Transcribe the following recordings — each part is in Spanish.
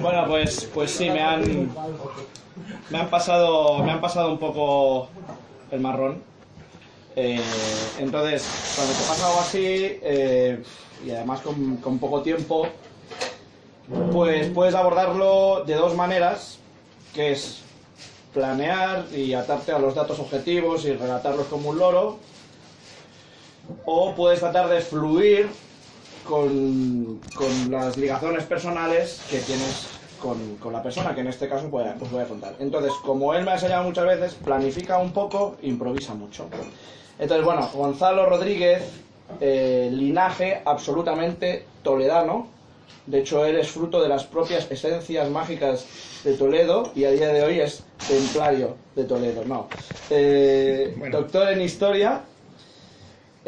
Bueno, pues, pues sí, me han, me han pasado, me han pasado un poco el marrón. Eh, entonces, cuando te pasa algo así, eh, y además con, con poco tiempo, pues puedes abordarlo de dos maneras, que es planear y atarte a los datos objetivos y relatarlos como un loro, o puedes tratar de fluir con, con las ligaciones personales que tienes con, con la persona, que en este caso pues, os voy a contar. Entonces, como él me ha enseñado muchas veces, planifica un poco, improvisa mucho. Entonces, bueno, Gonzalo Rodríguez, eh, linaje absolutamente toledano. De hecho, él es fruto de las propias esencias mágicas de Toledo y a día de hoy es templario de Toledo. No. Eh, Doctor en historia.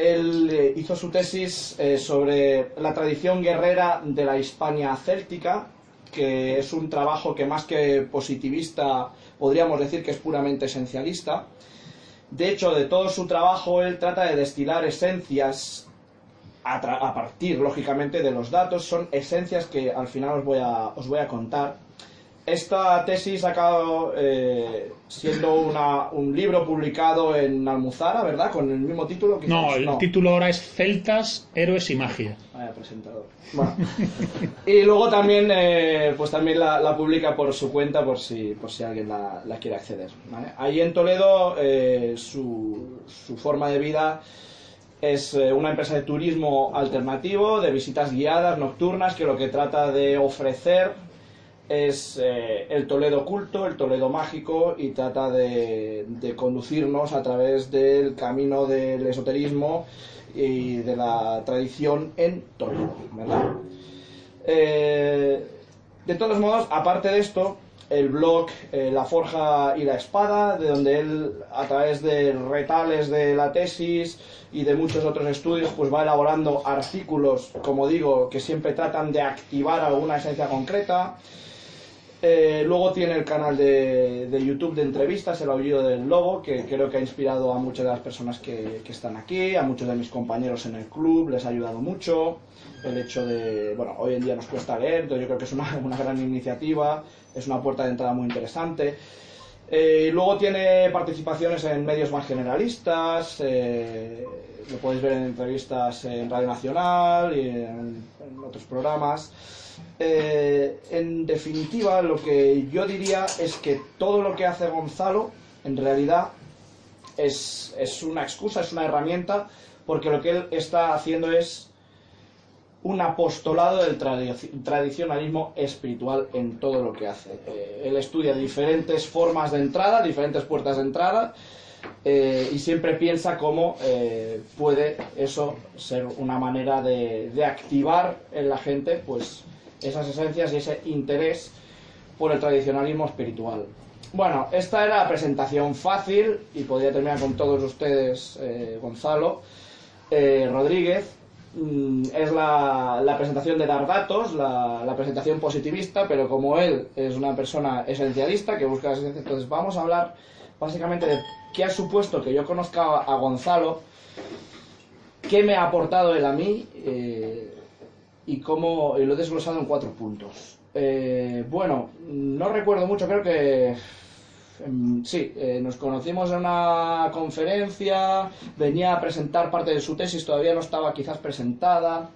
Él eh, hizo su tesis eh, sobre la tradición guerrera de la Hispania céltica, que es un trabajo que más que positivista podríamos decir que es puramente esencialista. De hecho, de todo su trabajo, él trata de destilar esencias a, a partir, lógicamente, de los datos. Son esencias que al final os voy a, os voy a contar. Esta tesis ha acabado eh, siendo una- un libro publicado en Almuzara, ¿verdad? Con el mismo título. quizás. No, el título ahora es Celtas, Héroes y Magia. Vaya presentador. Bueno. y luego también, eh, pues también la, la publica por su cuenta, por si, por si alguien la, la quiere acceder. ¿vale? Ahí en Toledo, eh, su, su forma de vida es eh, una empresa de turismo alternativo, de visitas guiadas nocturnas, que lo que trata de ofrecer es eh, el Toledo oculto, el Toledo mágico, y trata de, conducirnos a través del camino del esoterismo y de la tradición en Toledo, ¿verdad? Eh, de todos modos, aparte de esto, el blog eh, La Forja y la Espada, de donde él, a través de retales de la tesis y de muchos otros estudios, pues va elaborando artículos, como digo, que siempre tratan de activar alguna esencia concreta. Eh, luego tiene el canal de, YouTube de entrevistas, El Aullido del Lobo, que creo que ha inspirado a muchas de las personas que, están aquí, a muchos de mis compañeros en el club, les ha ayudado mucho. El hecho de, bueno, hoy en día nos cuesta leer, entonces yo creo que es una, gran iniciativa, es una puerta de entrada muy interesante. Eh, luego tiene participaciones en medios más generalistas, eh, lo podéis ver en entrevistas en Radio Nacional y en otros programas. Eh, en definitiva, lo que yo diría es que todo lo que hace Gonzalo, en realidad, es, es una excusa, es una herramienta, porque lo que él está haciendo es un apostolado del tradi- tradicionalismo espiritual en todo lo que hace. Eh, él estudia diferentes formas de entrada, diferentes puertas de entrada, eh, y siempre piensa cómo puede eso ser una manera de, de activar en la gente pues esas esencias y ese interés por el tradicionalismo espiritual. Bueno, esta era la presentación fácil y podría terminar con todos ustedes, eh, Gonzalo. Eh, Rodríguez, mm, es la, presentación de dar datos, la, presentación positivista, pero como él es una persona esencialista que busca la esencia, entonces vamos a hablar básicamente de qué ha supuesto que yo conozca a, a Gonzalo, qué me ha aportado él a mí eh, y cómo lo he desglosado en cuatro puntos. Eh, bueno, no recuerdo mucho, creo que em, sí, eh, nos conocimos en una conferencia, venía a presentar parte de su tesis, todavía no estaba quizás presentada,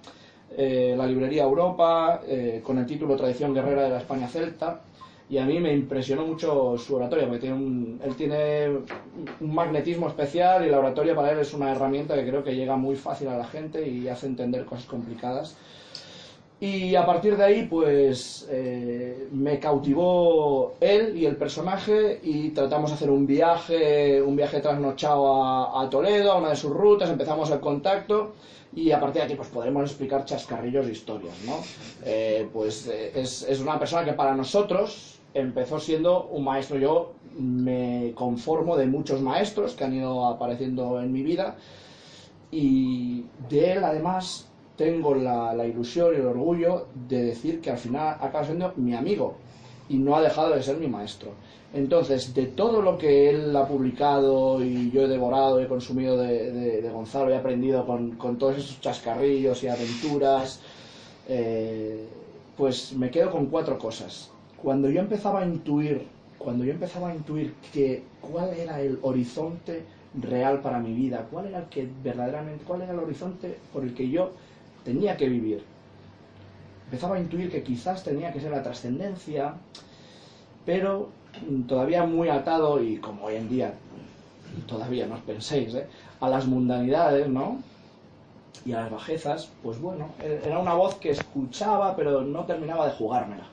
eh, la librería Europa, con el título Tradición Guerrera de la España Celta. Y a mí me impresionó mucho su oratoria, porque tiene un, él tiene un magnetismo especial y la oratoria para él es una herramienta que creo que llega muy fácil a la gente y hace entender cosas complicadas. Y a partir de ahí, pues eh, me cautivó él y el personaje y tratamos de hacer un viaje, un viaje trasnochado a, a Toledo, a una de sus rutas, empezamos el contacto y a partir de aquí pues podremos explicar chascarrillos de historias, ¿no? Eh, pues eh, es, es una persona que para nosotros empezó siendo un maestro. Yo me conformo de muchos maestros que han ido apareciendo en mi vida y de él además tengo la, ilusión y el orgullo de decir que al final acaba siendo mi amigo y no ha dejado de ser mi maestro. Entonces, de todo lo que él ha publicado y yo he devorado y he consumido de, Gonzalo he aprendido con, con todos esos chascarrillos y aventuras, eh, pues me quedo con cuatro cosas. Cuando yo empezaba a intuir, cuando yo empezaba a intuir que cuál era el horizonte real para mi vida, cuál era el que verdaderamente, cuál era el horizonte por el que yo tenía que vivir. Empezaba a intuir que quizás tenía que ser la trascendencia, pero todavía muy atado y como hoy en día todavía no os penséis, ¿eh? a las mundanidades, ¿no? Y a las bajezas, pues bueno, era una voz que escuchaba pero no terminaba de jugármela.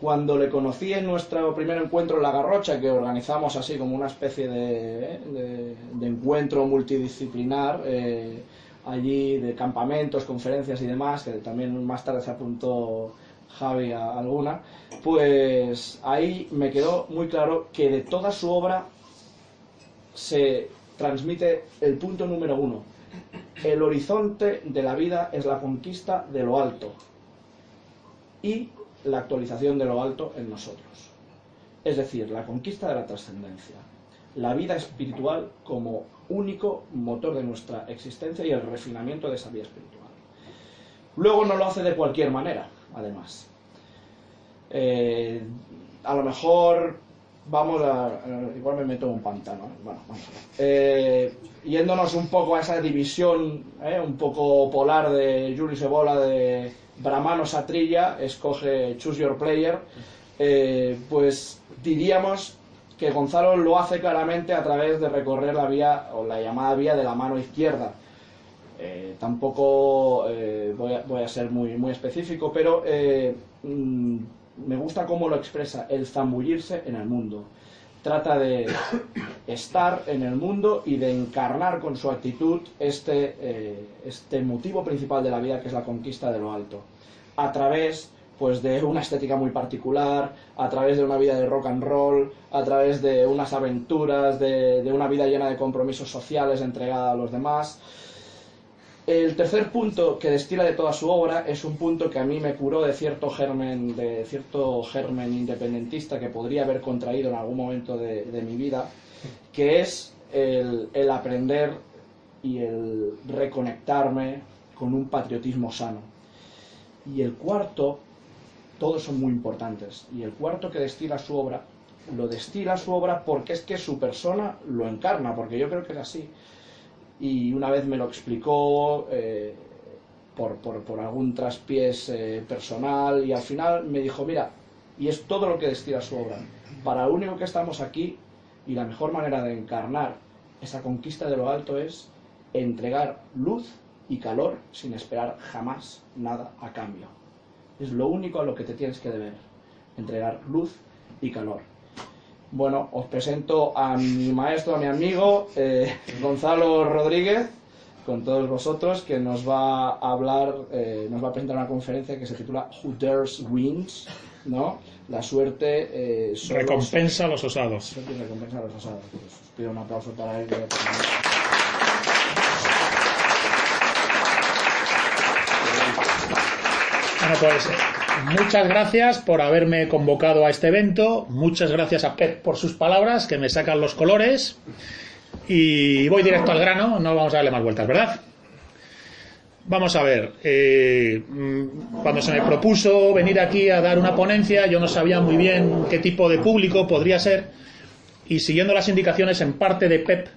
Cuando le conocí en nuestro primer encuentro en La Garrocha, que organizamos así como una especie de, ¿eh? encuentro multidisciplinar, eh, allí de campamentos, conferencias y demás, que también más tarde se apuntó Javi a alguna, pues ahí me quedó muy claro que de toda su obra se transmite el punto número uno. El horizonte de la vida es la conquista de lo alto y la actualización de lo alto en nosotros. Es decir, la conquista de la trascendencia. La vida espiritual como único motor de nuestra existencia y el refinamiento de esa vida espiritual. Luego no lo hace de cualquier manera, además. Eh, a lo mejor vamos a. Igual me meto en un pantano. ¿eh? Bueno, vamos eh, yéndonos un poco a esa división un poco polar de Julius Ebola de Brahmano Satrilla, escoge Choose Your Player, pues diríamos que Gonzalo lo hace claramente a través de recorrer la vía o la llamada vía de la mano izquierda. tampoco voy, a, ser muy, muy específico, pero mm, me gusta cómo lo expresa, el zambullirse en el mundo. Trata de estar en el mundo y de encarnar con su actitud este, eh, este motivo principal de la vida, que es la conquista de lo alto. A través pues de una estética muy particular, a través de una vida de rock and roll, a través de unas aventuras, de, una vida llena de compromisos sociales entregada a los demás. El tercer punto que destila de toda su obra es un punto que a mí me curó de cierto germen, de cierto germen independentista que podría haber contraído en algún momento de, mi vida, que es el, aprender y el reconectarme con un patriotismo sano. Y el cuarto, todos son muy importantes, y el cuarto que destila su obra, lo destila su obra porque es que su persona lo encarna, porque yo creo que es así. Y una vez me lo explicó eh, por, por, algún traspiés eh, personal y al final me dijo, mira, y es todo lo que destila su obra, para lo único que estamos aquí y la mejor manera de encarnar esa conquista de lo alto es entregar luz y calor sin esperar jamás nada a cambio. Es lo único a lo que te tienes que deber, entregar luz y calor. Bueno, os presento a mi maestro, a mi amigo eh, Gonzalo Rodríguez, con todos vosotros, que nos va a hablar, eh, nos va a presentar una conferencia que se titula Who Dares Wins, ¿no? La suerte eh, recompensa a los osados. recompensa a los osados. Os pido un aplauso para él. Bueno, pues muchas gracias por haberme convocado a este evento. Muchas gracias a Pep por sus palabras, que me sacan los colores. Y voy directo al grano, no vamos a darle más vueltas, ¿verdad? Vamos a ver, eh, mm, cuando se me propuso venir aquí a dar una ponencia, yo no sabía muy bien qué tipo de público podría ser. Y siguiendo las indicaciones en parte de Pep,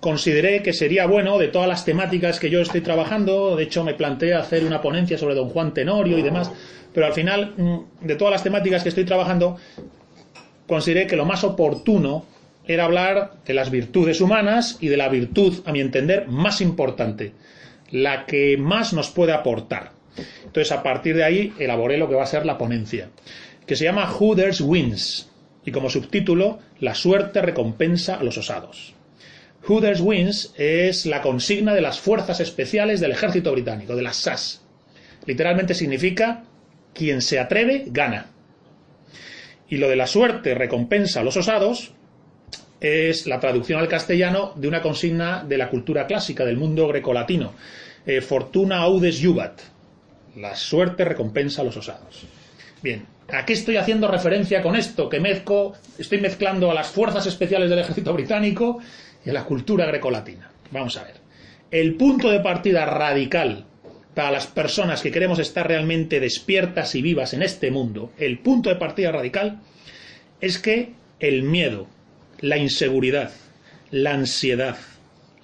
consideré que sería bueno de todas las temáticas que yo estoy trabajando, de hecho me planteé hacer una ponencia sobre don Juan Tenorio y demás, pero al final mm, de todas las temáticas que estoy trabajando, consideré que lo más oportuno era hablar de las virtudes humanas y de la virtud, a mi entender, más importante, la que más nos puede aportar. Entonces, a partir de ahí, elaboré lo que va a ser la ponencia, que se llama Hooders Wins, y como subtítulo, La suerte recompensa a los osados. Hooders Wins es la consigna de las fuerzas especiales del ejército británico, de las SAS. Literalmente significa quien se atreve gana. Y lo de la suerte recompensa a los osados es la traducción al castellano de una consigna de la cultura clásica del mundo grecolatino. Eh, fortuna audes jubat. La suerte recompensa a los osados. Bien, ¿a qué estoy haciendo referencia con esto? Que mezco, estoy mezclando a las fuerzas especiales del ejército británico a la cultura grecolatina. Vamos a ver. El punto de partida radical para las personas que queremos estar realmente despiertas y vivas en este mundo, el punto de partida radical es que el miedo, la inseguridad, la ansiedad,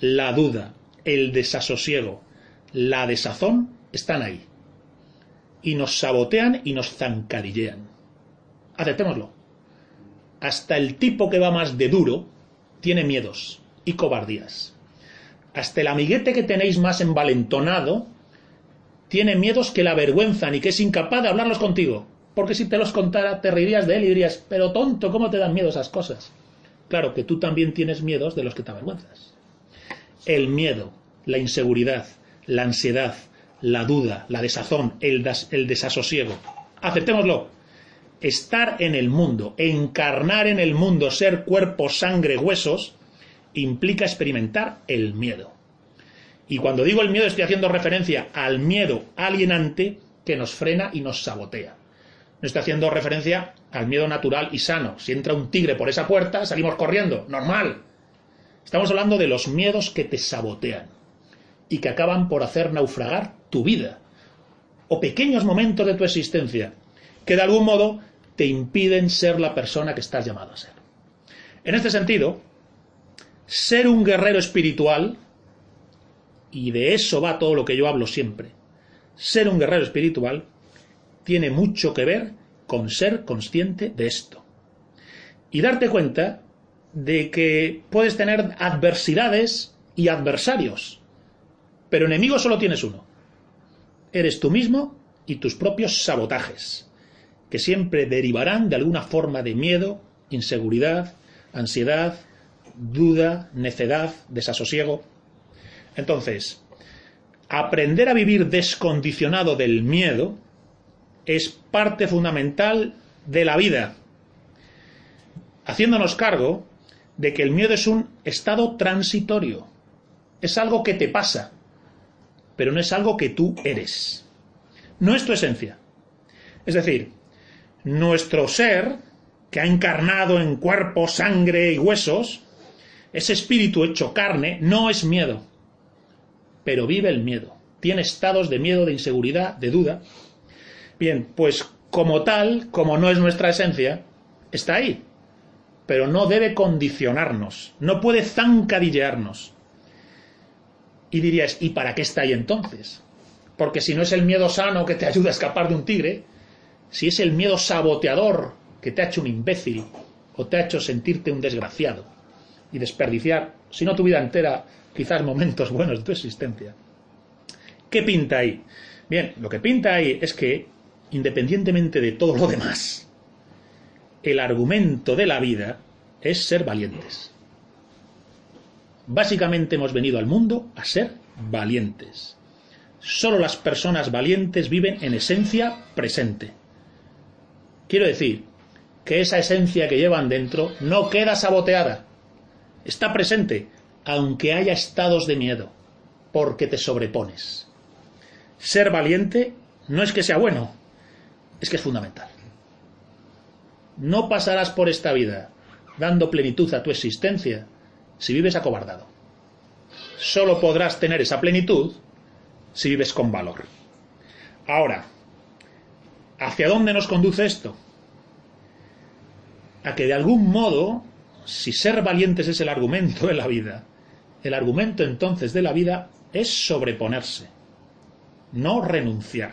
la duda, el desasosiego, la desazón están ahí. Y nos sabotean y nos zancadillean. Aceptémoslo. Hasta el tipo que va más de duro tiene miedos y cobardías. Hasta el amiguete que tenéis más envalentonado tiene miedos que la avergüenzan y que es incapaz de hablarlos contigo. Porque si te los contara, te reirías de él y dirías, pero tonto, ¿cómo te dan miedo esas cosas? Claro que tú también tienes miedos de los que te avergüenzas. El miedo, la inseguridad, la ansiedad, la duda, la desazón, el, el desasosiego. Aceptémoslo. Estar en el mundo, encarnar en el mundo, ser cuerpo, sangre, huesos, implica experimentar el miedo. Y cuando digo el miedo estoy haciendo referencia al miedo alienante que nos frena y nos sabotea. No estoy haciendo referencia al miedo natural y sano. Si entra un tigre por esa puerta, salimos corriendo. Normal. Estamos hablando de los miedos que te sabotean y que acaban por hacer naufragar tu vida o pequeños momentos de tu existencia que de algún modo te impiden ser la persona que estás llamado a ser. En este sentido, ser un guerrero espiritual y de eso va todo lo que yo hablo siempre. Ser un guerrero espiritual tiene mucho que ver con ser consciente de esto. Y darte cuenta de que puedes tener adversidades y adversarios, pero enemigo solo tienes uno. Eres tú mismo y tus propios sabotajes, que siempre derivarán de alguna forma de miedo, inseguridad, ansiedad, duda, necedad, desasosiego. Entonces, aprender a vivir descondicionado del miedo es parte fundamental de la vida, haciéndonos cargo de que el miedo es un estado transitorio, es algo que te pasa, pero no es algo que tú eres, no es tu esencia. Es decir, nuestro ser, que ha encarnado en cuerpo, sangre y huesos, ese espíritu hecho carne, no es miedo pero vive el miedo. Tiene estados de miedo, de inseguridad, de duda. Bien, pues como tal, como no es nuestra esencia, está ahí. Pero no debe condicionarnos, no puede zancadillearnos. Y dirías, ¿y para qué está ahí entonces? Porque si no es el miedo sano que te ayuda a escapar de un tigre, si es el miedo saboteador que te ha hecho un imbécil o te ha hecho sentirte un desgraciado y desperdiciar, si no tu vida entera, quizás momentos buenos de tu existencia. ¿Qué pinta ahí? Bien, lo que pinta ahí es que, independientemente de todo lo demás, el argumento de la vida es ser valientes. Básicamente hemos venido al mundo a ser valientes. Solo las personas valientes viven en esencia presente. Quiero decir que esa esencia que llevan dentro no queda saboteada. Está presente, aunque haya estados de miedo, porque te sobrepones. Ser valiente no es que sea bueno, es que es fundamental. No pasarás por esta vida dando plenitud a tu existencia si vives acobardado. Solo podrás tener esa plenitud si vives con valor. Ahora, ¿hacia dónde nos conduce esto? A que de algún modo, si ser valientes es el argumento de la vida, el argumento entonces de la vida es sobreponerse, no renunciar.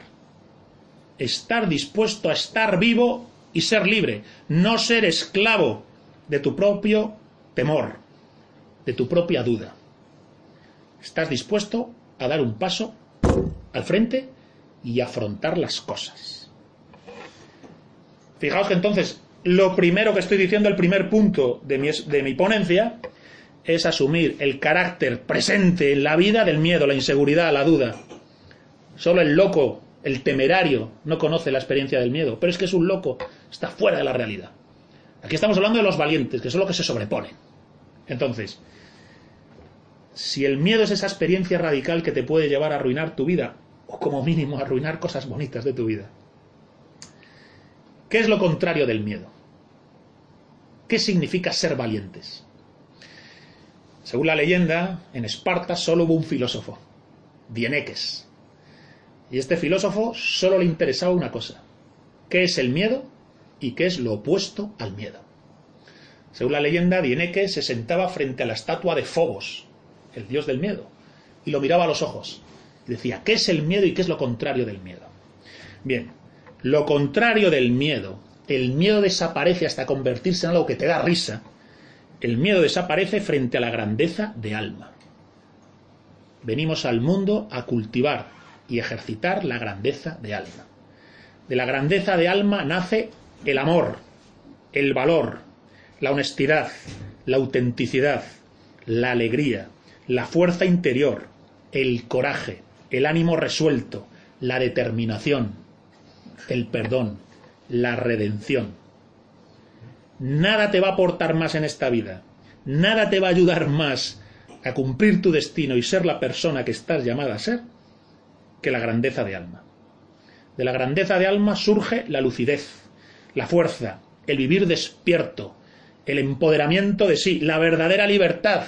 Estar dispuesto a estar vivo y ser libre, no ser esclavo de tu propio temor, de tu propia duda. Estás dispuesto a dar un paso al frente y afrontar las cosas. Fijaos que entonces lo primero que estoy diciendo, el primer punto de mi, de mi ponencia, es asumir el carácter presente en la vida del miedo, la inseguridad, la duda. Solo el loco, el temerario, no conoce la experiencia del miedo, pero es que es un loco, está fuera de la realidad. Aquí estamos hablando de los valientes, que son los que se sobreponen. Entonces, si el miedo es esa experiencia radical que te puede llevar a arruinar tu vida, o como mínimo a arruinar cosas bonitas de tu vida, ¿qué es lo contrario del miedo? ¿Qué significa ser valientes? Según la leyenda, en Esparta solo hubo un filósofo, Dieneques. Y este filósofo solo le interesaba una cosa, ¿qué es el miedo y qué es lo opuesto al miedo? Según la leyenda, Dieneke se sentaba frente a la estatua de Fobos, el dios del miedo, y lo miraba a los ojos. Y decía, ¿qué es el miedo y qué es lo contrario del miedo? Bien, lo contrario del miedo, el miedo desaparece hasta convertirse en algo que te da risa, el miedo desaparece frente a la grandeza de alma. Venimos al mundo a cultivar y ejercitar la grandeza de alma. De la grandeza de alma nace el amor, el valor, la honestidad, la autenticidad, la alegría, la fuerza interior, el coraje, el ánimo resuelto, la determinación, el perdón, la redención. Nada te va a aportar más en esta vida, nada te va a ayudar más a cumplir tu destino y ser la persona que estás llamada a ser que la grandeza de alma. De la grandeza de alma surge la lucidez, la fuerza, el vivir despierto, el empoderamiento de sí, la verdadera libertad,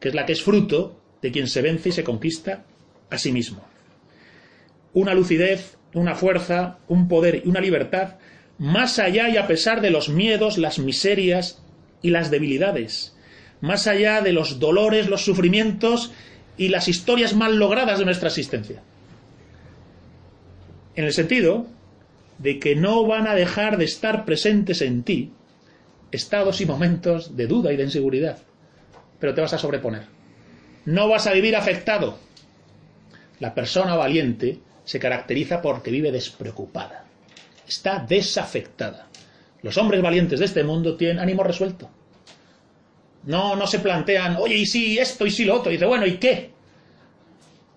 que es la que es fruto de quien se vence y se conquista a sí mismo. Una lucidez, una fuerza, un poder y una libertad más allá y a pesar de los miedos, las miserias y las debilidades, más allá de los dolores, los sufrimientos y las historias mal logradas de nuestra existencia. En el sentido de que no van a dejar de estar presentes en ti estados y momentos de duda y de inseguridad, pero te vas a sobreponer. No vas a vivir afectado. La persona valiente se caracteriza porque vive despreocupada, está desafectada. Los hombres valientes de este mundo tienen ánimo resuelto. No, no se plantean, oye, y si esto, y si lo otro. Y dice, bueno, ¿y qué?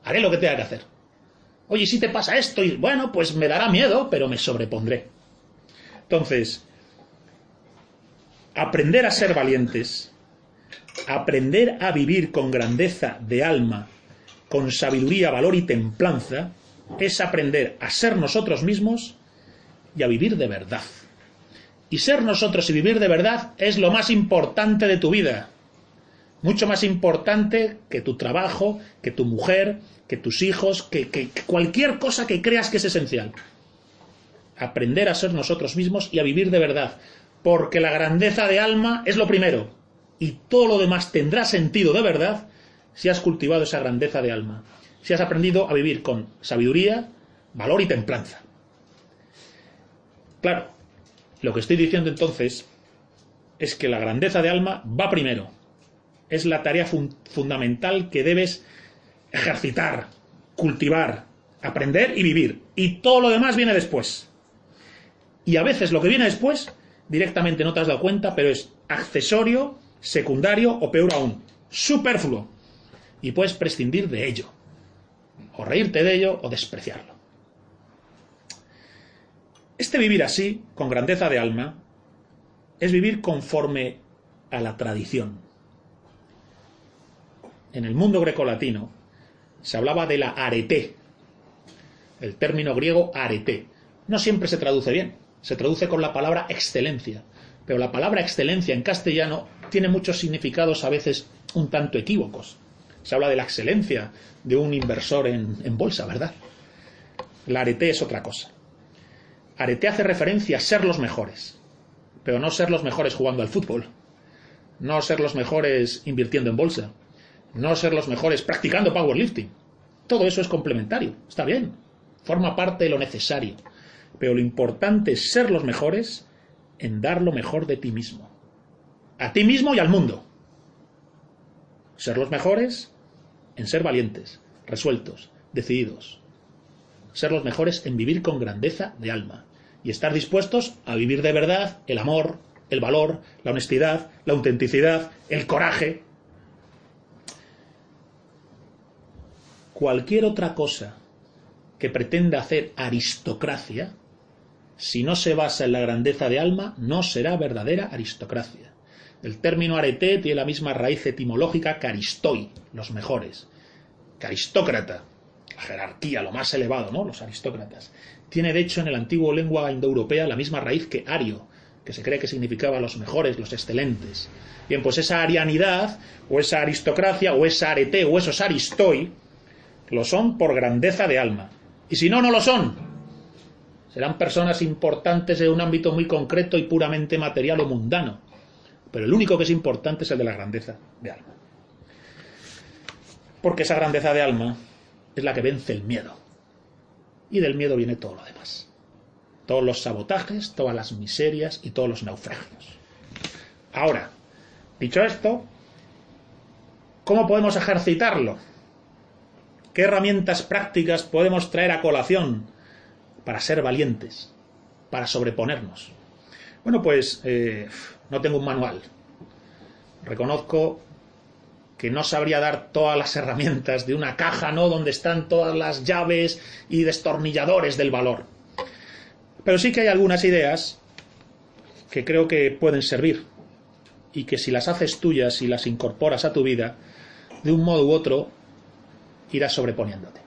Haré lo que tenga que hacer. Oye, ¿y si te pasa esto? Y bueno, pues me dará miedo, pero me sobrepondré. Entonces, aprender a ser valientes, aprender a vivir con grandeza de alma, con sabiduría, valor y templanza, es aprender a ser nosotros mismos y a vivir de verdad. Y ser nosotros y vivir de verdad es lo más importante de tu vida. Mucho más importante que tu trabajo, que tu mujer, que tus hijos, que, cualquier cosa que creas que es esencial. Aprender a ser nosotros mismos y a vivir de verdad. Porque la grandeza de alma es lo primero. Y todo lo demás tendrá sentido de verdad si has cultivado esa grandeza de alma. Si has aprendido a vivir con sabiduría, valor y templanza. Claro, lo que estoy diciendo entonces es que la grandeza de alma va primero. Es la tarea fun fundamental que debes ejercitar, cultivar, aprender y vivir. Y todo lo demás viene después. Y a veces lo que viene después directamente no te has dado cuenta, pero es accesorio, secundario o peor aún, superfluo. Y puedes prescindir de ello, o reírte de ello o despreciarlo. Este vivir así, con grandeza de alma, es vivir conforme a la tradición. En el mundo grecolatino se hablaba de la arete, el término griego arete. No siempre se traduce bien, se traduce con la palabra excelencia, pero la palabra excelencia en castellano tiene muchos significados a veces un tanto equívocos. Se habla de la excelencia de un inversor en, bolsa, ¿verdad? La arete es otra cosa. Arete hace referencia a ser los mejores, pero no ser los mejores jugando al fútbol, no ser los mejores invirtiendo en bolsa, no ser los mejores practicando powerlifting. Todo eso es complementario, está bien, forma parte de lo necesario, pero lo importante es ser los mejores en dar lo mejor de ti mismo, a ti mismo y al mundo. Ser los mejores en ser valientes, resueltos, decididos. Ser los mejores en vivir con grandeza de alma y estar dispuestos a vivir de verdad el amor, el valor, la honestidad, la autenticidad, el coraje. Cualquier otra cosa que pretenda hacer aristocracia, si no se basa en la grandeza de alma, no será verdadera aristocracia. El término arete tiene la misma raíz etimológica que aristoi, los mejores. Que aristócrata, la jerarquía, lo más elevado, ¿no? Los aristócratas. Tiene, de hecho, en el antiguo lengua indoeuropea la misma raíz que ario, que se cree que significaba los mejores, los excelentes. Bien, pues esa arianidad, o esa aristocracia, o esa arete, o esos aristoi, lo son por grandeza de alma. Y si no, no lo son. Serán personas importantes en un ámbito muy concreto y puramente material o mundano. Pero el único que es importante es el de la grandeza de alma. Porque esa grandeza de alma es la que vence el miedo. Y del miedo viene todo lo demás. Todos los sabotajes, todas las miserias y todos los naufragios. Ahora, dicho esto, ¿cómo podemos ejercitarlo? ¿Qué herramientas prácticas podemos traer a colación para ser valientes, para sobreponernos? Bueno, pues eh, no tengo un manual. Reconozco que no sabría dar todas las herramientas de una caja, ¿no? Donde están todas las llaves y destornilladores del valor. Pero sí que hay algunas ideas que creo que pueden servir y que si las haces tuyas y las incorporas a tu vida, de un modo u otro irás sobreponiéndote.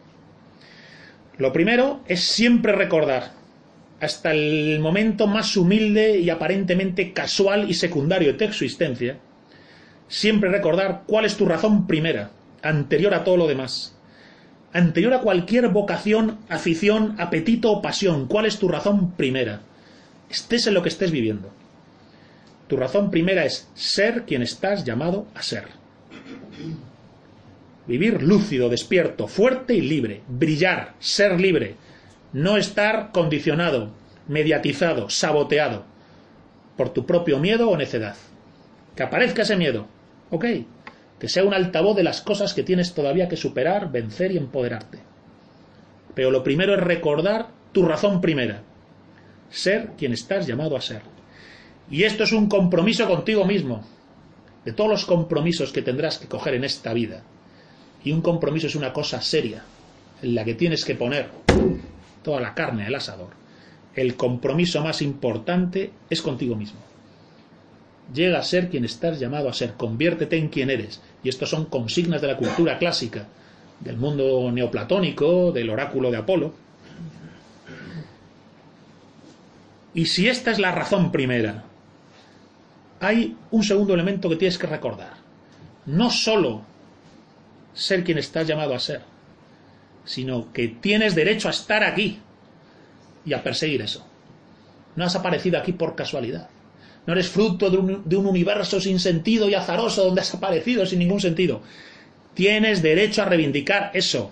Lo primero es siempre recordar, hasta el momento más humilde y aparentemente casual y secundario de tu existencia, Siempre recordar cuál es tu razón primera, anterior a todo lo demás. Anterior a cualquier vocación, afición, apetito o pasión, ¿cuál es tu razón primera? Estés en lo que estés viviendo. Tu razón primera es ser quien estás llamado a ser. Vivir lúcido, despierto, fuerte y libre. Brillar, ser libre. No estar condicionado, mediatizado, saboteado por tu propio miedo o necedad. Que aparezca ese miedo. Ok. Que sea un altavoz de las cosas que tienes todavía que superar, vencer y empoderarte. Pero lo primero es recordar tu razón primera. Ser quien estás llamado a ser. Y esto es un compromiso contigo mismo. De todos los compromisos que tendrás que coger en esta vida. Y un compromiso es una cosa seria, en la que tienes que poner toda la carne al asador. El compromiso más importante es contigo mismo. Llega a ser quien estás llamado a ser, conviértete en quien eres. Y estos son consignas de la cultura clásica, del mundo neoplatónico, del oráculo de Apolo. Y si esta es la razón primera, hay un segundo elemento que tienes que recordar. No solo ser quien estás llamado a ser, sino que tienes derecho a estar aquí y a perseguir eso. No has aparecido aquí por casualidad. No eres fruto de un, universo sin sentido y azaroso donde has aparecido sin ningún sentido. Tienes derecho a reivindicar eso.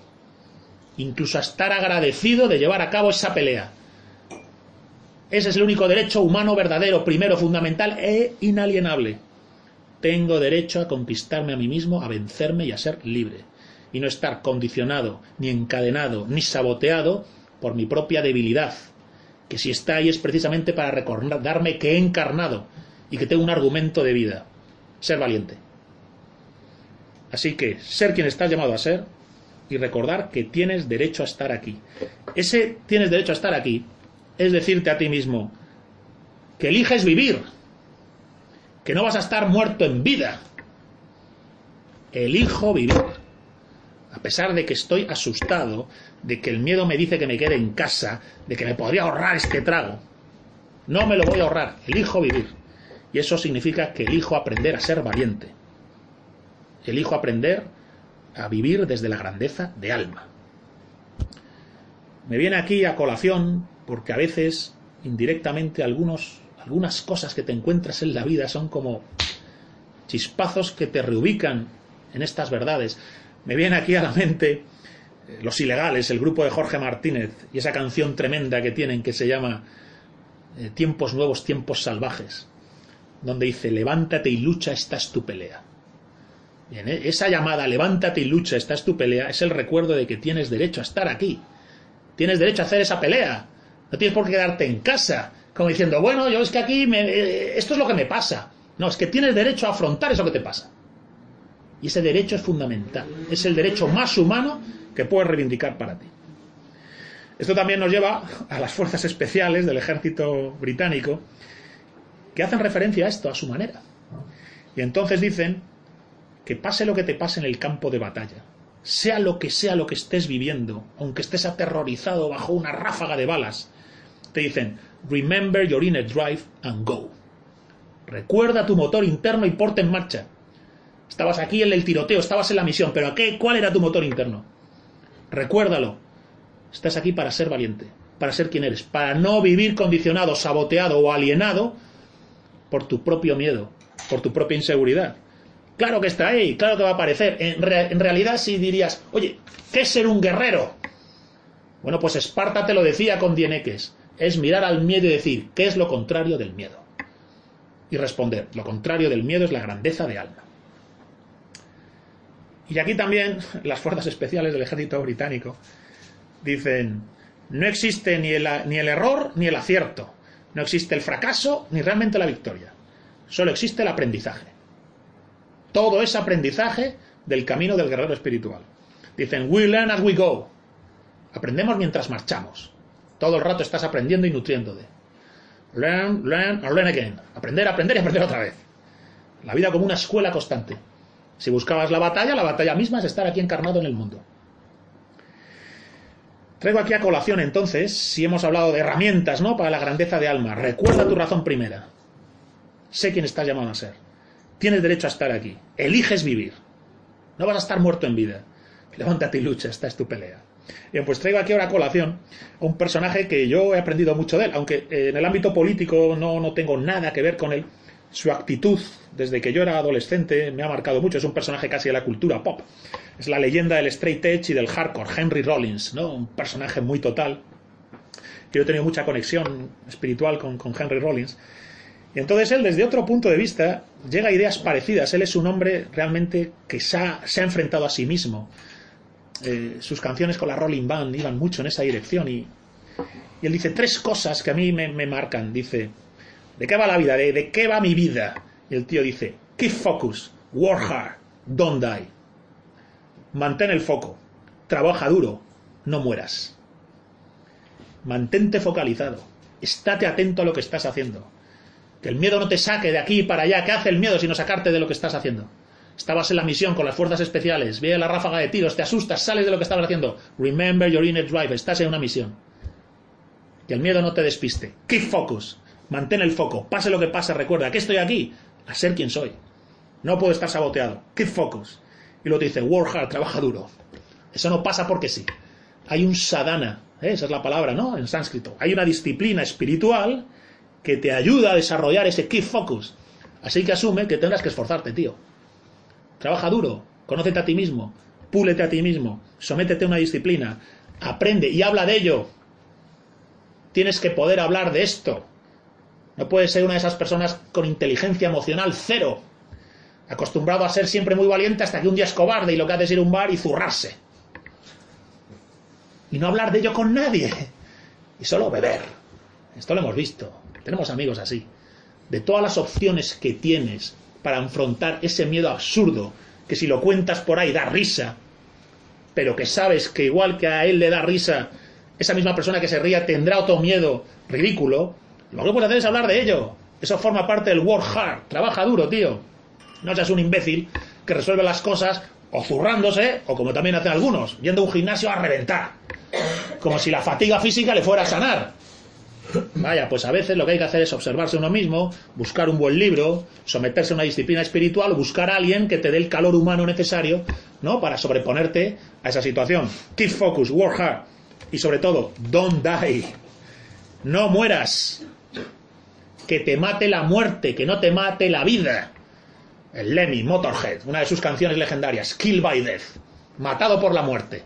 Incluso a estar agradecido de llevar a cabo esa pelea. Ese es el único derecho humano verdadero, primero, fundamental e inalienable. Tengo derecho a conquistarme a mí mismo, a vencerme y a ser libre. Y no estar condicionado, ni encadenado, ni saboteado por mi propia debilidad, que si está ahí es precisamente para recordarme que he encarnado y que tengo un argumento de vida. Ser valiente. Así que ser quien estás llamado a ser y recordar que tienes derecho a estar aquí. Ese tienes derecho a estar aquí es decirte a ti mismo que eliges vivir, que no vas a estar muerto en vida. Elijo vivir. Pesar de que estoy asustado, de que el miedo me dice que me quede en casa, de que me podría ahorrar este trago. No me lo voy a ahorrar, elijo vivir. Y eso significa que elijo aprender a ser valiente. Elijo aprender a vivir desde la grandeza de alma. Me viene aquí a colación porque a veces, indirectamente, algunos, algunas cosas que te encuentras en la vida son como chispazos que te reubican en estas verdades. Me viene aquí a la mente los Ilegales, el grupo de Jorge Martínez, y esa canción tremenda que tienen que se llama eh, Tiempos Nuevos, Tiempos Salvajes, donde dice, levántate y lucha, esta es tu pelea. Eh, esa llamada, levántate y lucha, esta es tu pelea, es el recuerdo de que tienes derecho a estar aquí. Tienes derecho a hacer esa pelea. No tienes por qué quedarte en casa, como diciendo, bueno, yo es que aquí, eh, esto es lo que me pasa. No, es que tienes derecho a afrontar eso que te pasa. Y ese derecho es fundamental. Es el derecho más humano que puedes reivindicar para ti. Esto también nos lleva a las fuerzas especiales del ejército británico, que hacen referencia a esto a su manera. Y entonces dicen que pase lo que te pase en el campo de batalla, sea lo que sea lo que estés viviendo, aunque estés aterrorizado bajo una ráfaga de balas, te dicen, remember your inner drive and go. Recuerda tu motor interno y porte en marcha. Estabas aquí en el tiroteo, estabas en la misión, pero ¿a qué, ¿cuál era tu motor interno? Recuérdalo. Estás aquí para ser valiente, para ser quien eres, para no vivir condicionado, saboteado o alienado por tu propio miedo, por tu propia inseguridad. Claro que está ahí, claro que va a aparecer. En, realidad si dirías, oye, ¿qué es ser un guerrero? Bueno, pues Esparta te lo decía con Dieneques. Es mirar al miedo y decir, ¿qué es lo contrario del miedo? Y responder, lo contrario del miedo es la grandeza de alma. Y aquí también las fuerzas especiales del ejército británico dicen, no existe ni el, error ni el acierto, no existe el fracaso ni realmente la victoria, solo existe el aprendizaje. Todo es aprendizaje del camino del guerrero espiritual. Dicen, we learn as we go. Aprendemos mientras marchamos. Todo el rato estás aprendiendo y nutriéndote. Learn, learn, and learn again. Aprender, aprender y aprender otra vez. La vida como una escuela constante. Si buscabas la batalla, la batalla misma es estar aquí encarnado en el mundo. Traigo aquí a colación entonces, si hemos hablado de herramientas, ¿no? Para la grandeza de alma. Recuerda tu razón primera. Sé quién estás llamado a ser. Tienes derecho a estar aquí. Eliges vivir. No vas a estar muerto en vida. Levántate y lucha, esta es tu pelea. Bien, pues traigo aquí ahora a colación un personaje que yo he aprendido mucho de él, aunque en el ámbito político no, no tengo nada que ver con él. Su actitud, desde que yo era adolescente, me ha marcado mucho. Es un personaje casi de la cultura pop. Es la leyenda del straight edge y del hardcore, Henry Rollins, ¿no? Un personaje muy total. Yo he tenido mucha conexión espiritual con, con Henry Rollins. Y entonces él, desde otro punto de vista, llega a ideas parecidas. Él es un hombre realmente que se ha, se ha enfrentado a sí mismo. Eh, sus canciones con la Rolling Band iban mucho en esa dirección y, y él dice tres cosas que a mí me, me marcan. Dice, ¿de qué va la vida? ¿De, ¿De, qué va mi vida? Y el tío dice, keep focus, work hard, don't die. Mantén el foco, trabaja duro, no mueras. Mantente focalizado, estate atento a lo que estás haciendo. Que el miedo no te saque de aquí para allá. ¿Qué hace el miedo sino sacarte de lo que estás haciendo? Estabas en la misión con las fuerzas especiales, ve la ráfaga de tiros, te asustas, sales de lo que estabas haciendo. Remember your inner drive, estás en una misión. Que el miedo no te despiste. Keep focus, mantén el foco, pase lo que pase, recuerda que estoy aquí a ser quien soy. No puedo estar saboteado. Keep focus. Y luego te dice, work hard, trabaja duro. Eso no pasa porque sí. Hay un sadhana, ¿eh? esa es la palabra, ¿no? En sánscrito. Hay una disciplina espiritual que te ayuda a desarrollar ese keep focus. Así que asume que tendrás que esforzarte, tío. Trabaja duro, conócete a ti mismo, púlete a ti mismo, sométete a una disciplina, aprende y habla de ello. Tienes que poder hablar de esto. No puedes ser una de esas personas con inteligencia emocional cero, acostumbrado a ser siempre muy valiente hasta que un día es cobarde y lo que hace es ir a un bar y zurrarse. Y no hablar de ello con nadie. Y solo beber. Esto lo hemos visto. Tenemos amigos así. De todas las opciones que tienes para afrontar ese miedo absurdo, que si lo cuentas por ahí da risa, pero que sabes que igual que a él le da risa, esa misma persona que se ría tendrá otro miedo ridículo, lo que puedes hacer es hablar de ello. Eso forma parte del work hard. Trabaja duro, tío. No seas un imbécil que resuelve las cosas o zurrándose, o como también hacen algunos, yendo a un gimnasio a reventar. Como si la fatiga física le fuera a sanar. Vaya, pues a veces lo que hay que hacer es observarse uno mismo, buscar un buen libro, someterse a una disciplina espiritual, buscar a alguien que te dé el calor humano necesario, ¿no? Para sobreponerte a esa situación. Keep focus, work hard. Y sobre todo, don't die. No mueras. Que te mate la muerte, que no te mate la vida. El Lemmy, Motorhead, una de sus canciones legendarias, Kill by Death. Matado por la muerte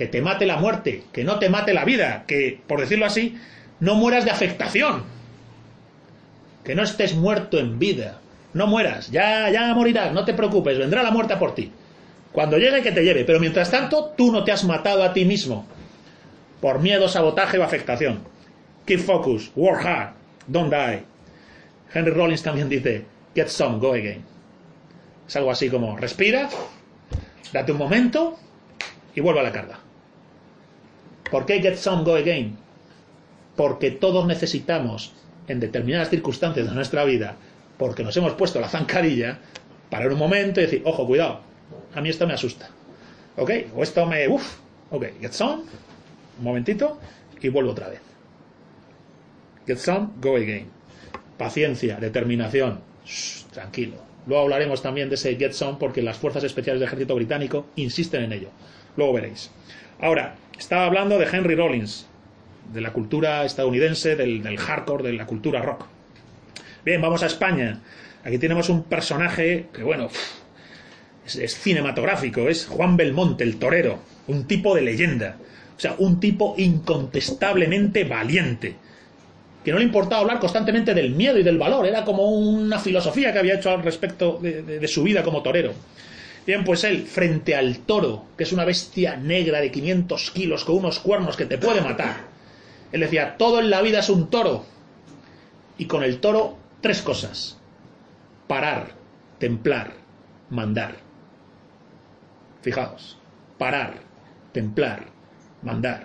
que te mate la muerte, que no te mate la vida, que, por decirlo así, no mueras de afectación, que no estés muerto en vida, no mueras, ya, ya morirás, no te preocupes, vendrá la muerte por ti. Cuando llegue que te lleve, pero mientras tanto tú no te has matado a ti mismo por miedo, sabotaje o afectación. Keep focus, work hard, don't die. Henry Rollins también dice, get some, go again. Es algo así como, respira, date un momento y vuelve a la carga. ¿Por qué Get Some Go Again? Porque todos necesitamos, en determinadas circunstancias de nuestra vida, porque nos hemos puesto la zancadilla, parar un momento y decir, ojo, cuidado, a mí esto me asusta. ¿Ok? O esto me... Uf, ok, Get Some, un momentito, y vuelvo otra vez. Get Some, Go Again. Paciencia, determinación, tranquilo. Luego hablaremos también de ese Get Some porque las fuerzas especiales del ejército británico insisten en ello. Luego veréis. Ahora, Estaba hablando de Henry Rollins, de la cultura estadounidense, del, hardcore, de la cultura rock. Bien, vamos a España. Aquí tenemos un personaje que, bueno, es, cinematográfico, es Juan Belmonte, el torero, un tipo de leyenda. O sea, un tipo incontestablemente valiente, que no le importaba hablar constantemente del miedo y del valor, era como una filosofía que había hecho al respecto de, su vida como torero. Bien, pues él, frente al toro, que es una bestia negra de 500 kilos con unos cuernos que te puede matar, él decía, todo en la vida es un toro. Y con el toro, tres cosas. Parar, templar, mandar. Fijaos, parar, templar, mandar.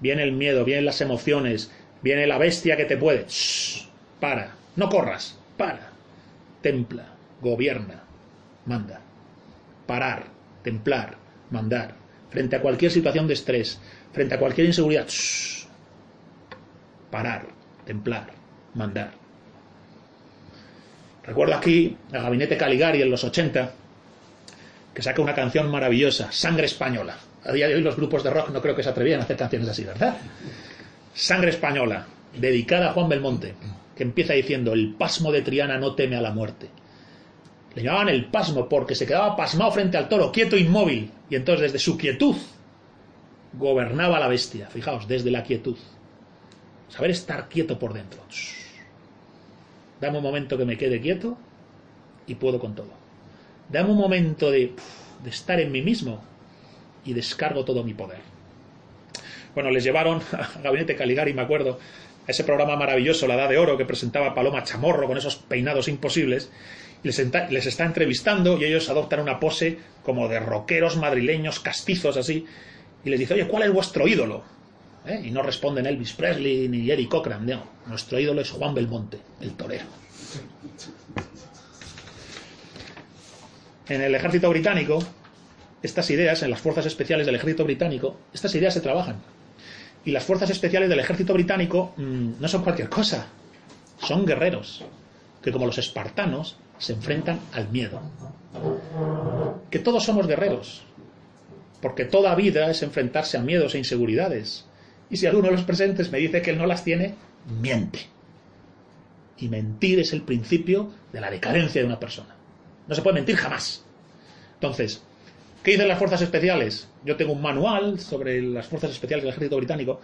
Viene el miedo, vienen las emociones, viene la bestia que te puede. Para, no corras, para. Templa, gobierna, manda. Parar, templar, mandar. Frente a cualquier situación de estrés, frente a cualquier inseguridad. Parar, templar, mandar. Recuerdo aquí el gabinete Caligari en los 80, que saca una canción maravillosa, Sangre Española. A día de hoy los grupos de rock no creo que se atrevían a hacer canciones así, ¿verdad? Sangre Española, dedicada a Juan Belmonte, que empieza diciendo, el pasmo de Triana no teme a la muerte. Le llamaban el pasmo porque se quedaba pasmado frente al toro, quieto, inmóvil, y entonces desde su quietud gobernaba la bestia, fijaos, desde la quietud. Saber estar quieto por dentro. Dame un momento que me quede quieto y puedo con todo. Dame un momento de, de estar en mí mismo y descargo todo mi poder. Bueno, les llevaron a Gabinete Caligari, me acuerdo, a ese programa maravilloso, La Edad de Oro, que presentaba Paloma Chamorro con esos peinados imposibles. Y les, les está entrevistando y ellos adoptan una pose como de rockeros madrileños, castizos así. Y les dice, oye, ¿cuál es vuestro ídolo? ¿Eh? Y no responden Elvis Presley ni Eric Cochran, no. Nuestro ídolo es Juan Belmonte, el torero. En el ejército británico, estas ideas, en las fuerzas especiales del ejército británico, estas ideas se trabajan. Y las fuerzas especiales del ejército británico mmm, no son cualquier cosa, son guerreros, que como los espartanos se enfrentan al miedo. Que todos somos guerreros, porque toda vida es enfrentarse a miedos e inseguridades. Y si alguno de los presentes me dice que él no las tiene, miente. Y mentir es el principio de la decadencia de una persona. No se puede mentir jamás. Entonces, ¿qué dicen las fuerzas especiales? Yo tengo un manual sobre las fuerzas especiales del ejército británico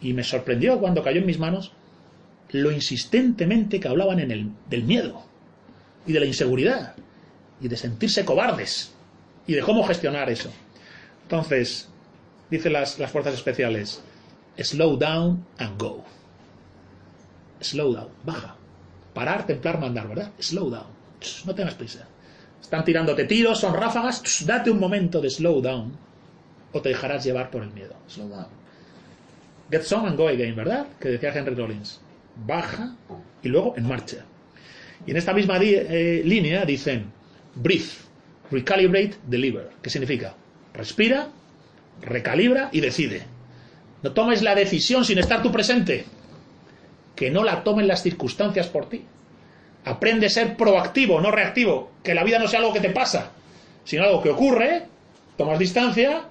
y me sorprendió cuando cayó en mis manos lo insistentemente que hablaban en el, del miedo y de la inseguridad y de sentirse cobardes y de cómo gestionar eso. Entonces, dicen las, las fuerzas especiales, slow down and go. Slow down, baja. Parar, templar, mandar, ¿verdad? Slow down. No tengas prisa. Están tirándote tiros, son ráfagas. Date un momento de slow down o te dejarás llevar por el miedo. Slow down. Get some and go again, ¿verdad? Que decía Henry Rollins. Baja y luego en marcha. Y en esta misma eh, línea dicen breathe, recalibrate, deliver. ¿Qué significa? Respira, recalibra y decide. No tomes la decisión sin estar tú presente. Que no la tomen las circunstancias por ti. Aprende a ser proactivo, no reactivo. Que la vida no sea algo que te pasa, sino algo que ocurre, tomas distancia,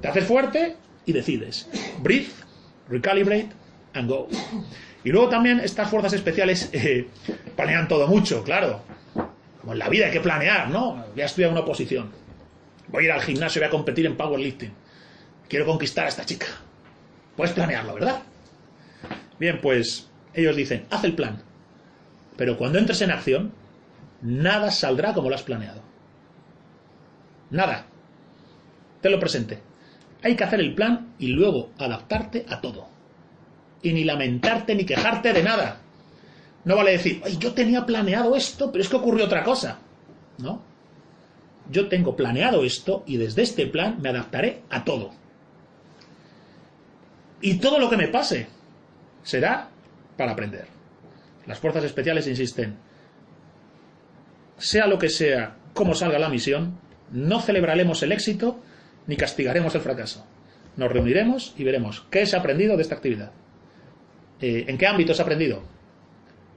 te haces fuerte y decides. Breathe, recalibrate and go. Y luego también estas fuerzas especiales eh, planean todo mucho, claro. Como en la vida hay que planear, ¿no? Voy a estudiar una oposición. Voy a ir al gimnasio, voy a competir en powerlifting. Quiero conquistar a esta chica. Puedes planearlo, ¿verdad? Bien, pues ellos dicen, haz el plan. Pero cuando entres en acción, nada saldrá como lo has planeado. Nada. Te lo presente. Hay que hacer el plan y luego adaptarte a todo. Y ni lamentarte ni quejarte de nada. No vale decir, Ay, yo tenía planeado esto, pero es que ocurrió otra cosa. ¿No? Yo tengo planeado esto y desde este plan me adaptaré a todo. Y todo lo que me pase será para aprender. Las fuerzas especiales insisten, sea lo que sea, como salga la misión, no celebraremos el éxito ni castigaremos el fracaso. Nos reuniremos y veremos qué se ha aprendido de esta actividad. Eh, ¿En qué ámbito se ha aprendido?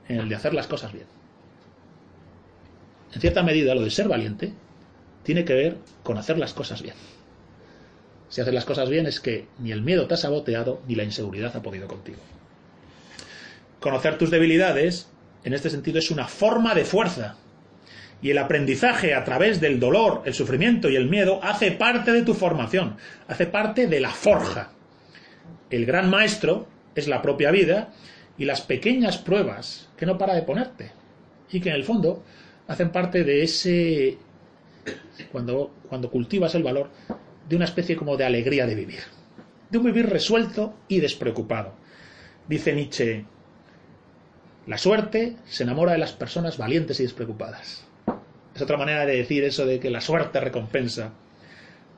En el de hacer las cosas bien. En cierta medida, lo de ser valiente tiene que ver con hacer las cosas bien. si haces las cosas bien, es que ni el miedo te ha saboteado ni la inseguridad ha podido contigo. Conocer tus debilidades, en este sentido, es una forma de fuerza. Y el aprendizaje a través del dolor, el sufrimiento y el miedo hace parte de tu formación, hace parte de la forja. El gran maestro es la propia vida y las pequeñas pruebas que no para de ponerte y que en el fondo hacen parte de ese cuando, cuando cultivas el valor de una especie como de alegría de vivir, de un vivir resuelto y despreocupado. Dice Nietzsche, la suerte se enamora de las personas valientes y despreocupadas. Es otra manera de decir eso de que la suerte recompensa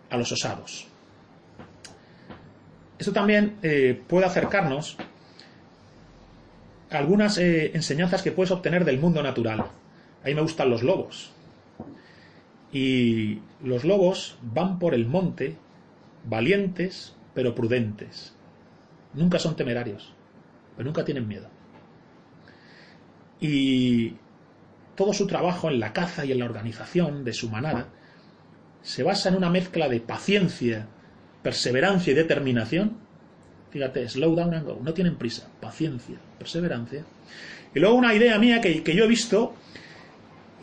a los osados. Esto también eh, puede acercarnos a algunas eh, enseñanzas que puedes obtener del mundo natural. A mí me gustan los lobos. Y los lobos van por el monte valientes pero prudentes. Nunca son temerarios, pero nunca tienen miedo. Y todo su trabajo en la caza y en la organización de su manada se basa en una mezcla de paciencia, perseverancia y determinación. Fíjate, slow down and go. No tienen prisa. Paciencia, perseverancia. Y luego una idea mía que, yo he visto,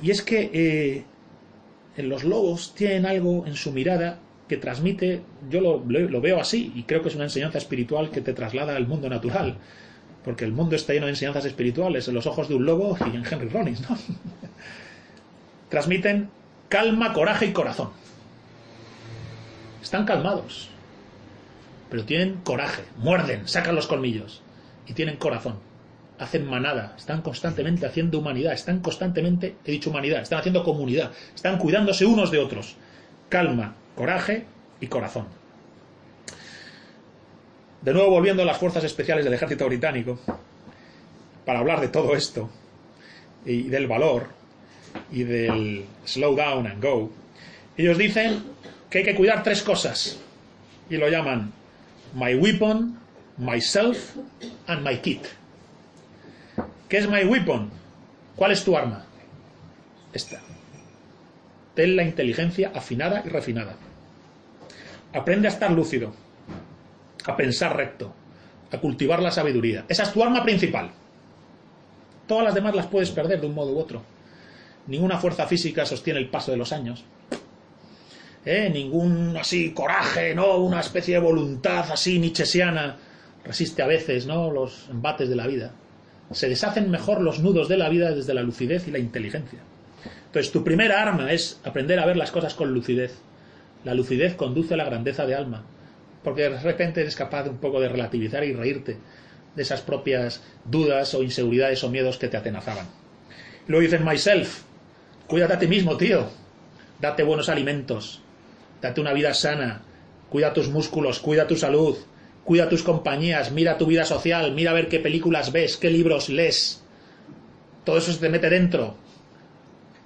y es que eh, en los lobos tienen algo en su mirada que transmite, yo lo, lo, veo así, y creo que es una enseñanza espiritual que te traslada al mundo natural, porque el mundo está lleno de enseñanzas espirituales en los ojos de un lobo y en Henry Rollins, ¿no? Transmiten calma, coraje y corazón. Están calmados, pero tienen coraje, muerden, sacan los colmillos y tienen corazón hacen manada, están constantemente haciendo humanidad, están constantemente, he dicho humanidad, están haciendo comunidad, están cuidándose unos de otros. Calma, coraje y corazón. De nuevo volviendo a las fuerzas especiales del ejército británico, para hablar de todo esto, y del valor, y del slow down and go, ellos dicen que hay que cuidar tres cosas, y lo llaman my weapon, myself and my kit. ¿Qué es my weapon? ¿Cuál es tu arma? Esta. Ten la inteligencia afinada y refinada. Aprende a estar lúcido, a pensar recto, a cultivar la sabiduría. Esa es tu arma principal. Todas las demás las puedes perder de un modo u otro. Ninguna fuerza física sostiene el paso de los años. ¿Eh? Ningún así coraje, ¿no? Una especie de voluntad así nichesiana resiste a veces, ¿no? Los embates de la vida se deshacen mejor los nudos de la vida desde la lucidez y la inteligencia. Entonces, tu primera arma es aprender a ver las cosas con lucidez. La lucidez conduce a la grandeza de alma, porque de repente eres capaz de un poco de relativizar y reírte de esas propias dudas o inseguridades o miedos que te atenazaban. Luego dicen myself, cuídate a ti mismo, tío. Date buenos alimentos, date una vida sana, cuida tus músculos, cuida tu salud, cuida tus compañías, mira tu vida social, mira a ver qué películas ves, qué libros lees. Todo eso se te mete dentro.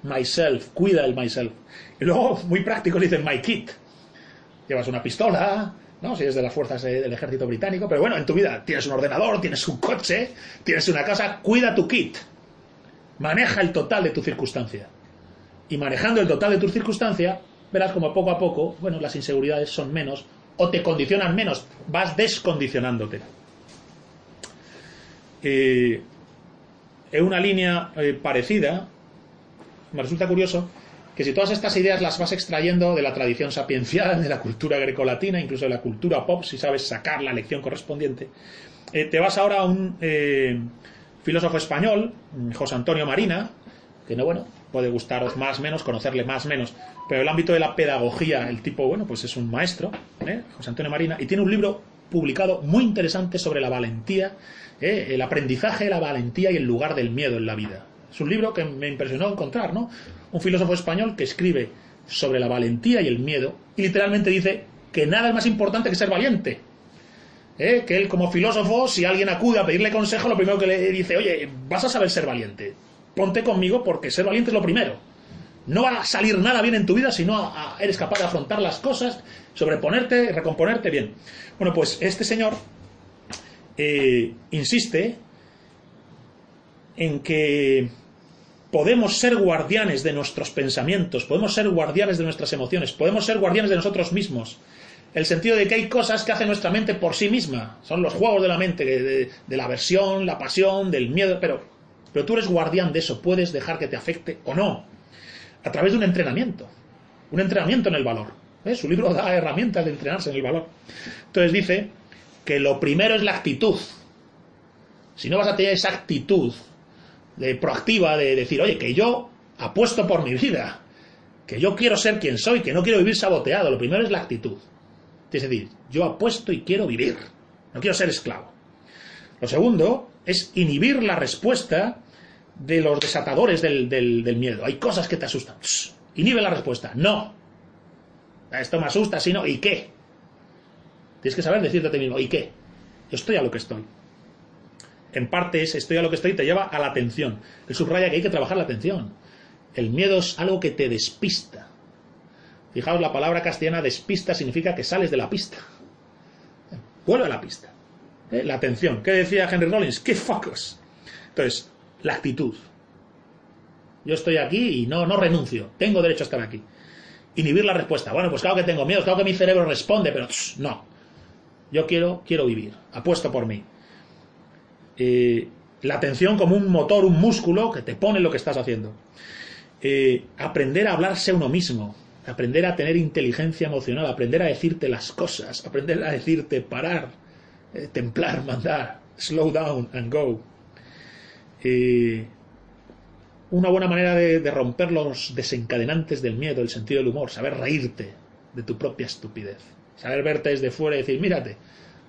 Myself, cuida el myself. Y luego, muy práctico, le dicen my kit. Llevas una pistola, ¿no? Si eres de las fuerzas del ejército británico, pero bueno, en tu vida tienes un ordenador, tienes un coche, tienes una casa, cuida tu kit. Maneja el total de tu circunstancia. Y manejando el total de tu circunstancia, verás como poco a poco, bueno, las inseguridades son menos o te condicionan menos, vas descondicionándote. Eh, en una línea eh, parecida, me resulta curioso que si todas estas ideas las vas extrayendo de la tradición sapiencial, de la cultura grecolatina, incluso de la cultura pop, si sabes sacar la lección correspondiente, eh, te vas ahora a un filósofo español, José Antonio Marina, que no, bueno, puede gustaros más menos, conocerle más menos, pero el ámbito de la pedagogía, el tipo, bueno, pues es un maestro, ¿eh? José Antonio Marina, y tiene un libro publicado muy interesante sobre la valentía, ¿eh? el aprendizaje de la valentía y el lugar del miedo en la vida. Es un libro que me impresionó encontrar, ¿no? Un filósofo español que escribe sobre la valentía y el miedo y literalmente dice que nada es más importante que ser valiente. ¿Eh? Que él como filósofo, si alguien acude a pedirle consejo, lo primero que le dice, oye, vas a saber ser valiente. Ponte conmigo porque ser valiente es lo primero. No va a salir nada bien en tu vida si no eres capaz de afrontar las cosas, sobreponerte, recomponerte bien. Bueno, pues este señor eh, insiste en que podemos ser guardianes de nuestros pensamientos, podemos ser guardianes de nuestras emociones, podemos ser guardianes de nosotros mismos, el sentido de que hay cosas que hace nuestra mente por sí misma. Son los juegos de la mente, de, la aversión, la pasión, del miedo, pero, pero tú eres guardián de eso, puedes dejar que te afecte o no, a través de un entrenamiento, un entrenamiento en el valor. ¿Ves? Su libro da herramientas de entrenarse en el valor. Entonces dice que lo primero es la actitud. Si no vas a tener esa actitud de proactiva de decir, oye, que yo apuesto por mi vida, que yo quiero ser quien soy, que no quiero vivir saboteado, lo primero es la actitud. Es decir, yo apuesto y quiero vivir, no quiero ser esclavo. Lo segundo es inhibir la respuesta de los desatadores del, del, miedo. Hay cosas que te asustan. inhibe la respuesta. No. Esto me asusta, si no, ¿y qué? Tienes que saber decirte a ti mismo, ¿y qué? Yo estoy a lo que estoy. En parte es estoy a lo que estoy te lleva a la atención. Él subraya que hay que trabajar la atención. El miedo es algo que te despista. Fijaos, la palabra castellana despista significa que sales de la pista. Vuelve a la pista. ¿Eh? La atención. ¿Qué decía Henry Rollins? ¡Qué focus! Entonces, la actitud. Yo estoy aquí y no, no renuncio. Tengo derecho a estar aquí. Inhibir la respuesta. Bueno, pues claro que tengo miedo, claro que mi cerebro responde, pero no. Yo quiero, quiero vivir. Apuesto por mí. La atención como un motor, un músculo que te pone lo que estás haciendo. Aprender a hablarse uno mismo aprender a tener inteligencia emocional, aprender a decirte las cosas, aprender a decirte parar, eh, templar, mandar, slow down and go. Una buena manera de, de, romper los desencadenantes del miedo, el sentido del humor, saber reírte de tu propia estupidez, saber verte desde fuera y decir, mírate,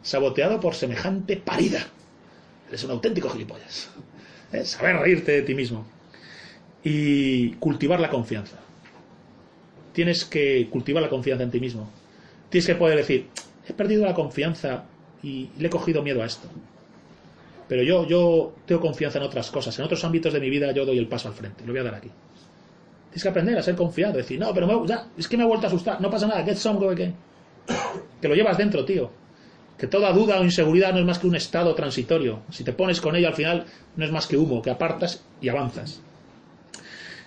saboteado por semejante parida. Eres un auténtico gilipollas. Eh, saber reírte de ti mismo y cultivar la confianza tienes que cultivar la confianza en ti mismo. Tienes que poder decir, he perdido la confianza y le he cogido miedo a esto. Pero yo, yo tengo confianza en otras cosas, en otros ámbitos de mi vida yo doy el paso al frente, lo voy a dar aquí. Tienes que aprender a ser confiado, decir, no, pero ya, es que me he vuelto a asustar, no pasa nada, get some, go again. Que lo llevas dentro, tío. Que toda duda o inseguridad no es más que un estado transitorio. Si te pones con ello al final, no es más que humo, que apartas y avanzas.